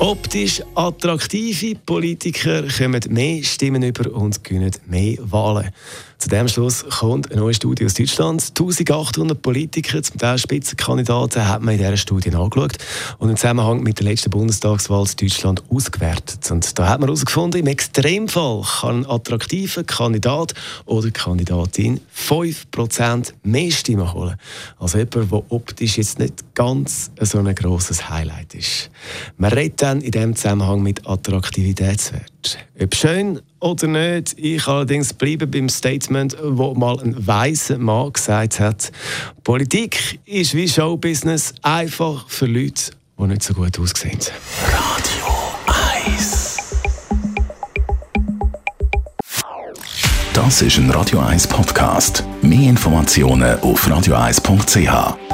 Optisch attraktive Politiker kommen mehr Stimmen über und gewinnen mehr Wahlen. Zu dem Schluss kommt eine neue Studie aus Deutschland. 1800 Politiker, zum Teil Spitzenkandidaten, hat man in dieser Studie angeschaut und im Zusammenhang mit der letzten Bundestagswahl in Deutschland ausgewertet. Und da hat man herausgefunden, im Extremfall kann ein attraktiver Kandidat oder Kandidatin 5% mehr Stimmen holen. als jemand, der optisch jetzt nicht ganz so ein grosses Highlight ist. Man redet dann in diesem Zusammenhang mit Attraktivitätswert. Ob schön oder nicht, ich allerdings bleibe beim Statement, wo mal ein weiser Mann gesagt hat, Politik ist wie Showbusiness, einfach für Leute, die nicht so gut aussehen. Radio 1. Das ist ein Radio 1 Podcast. Mehr Informationen auf radio1.ch.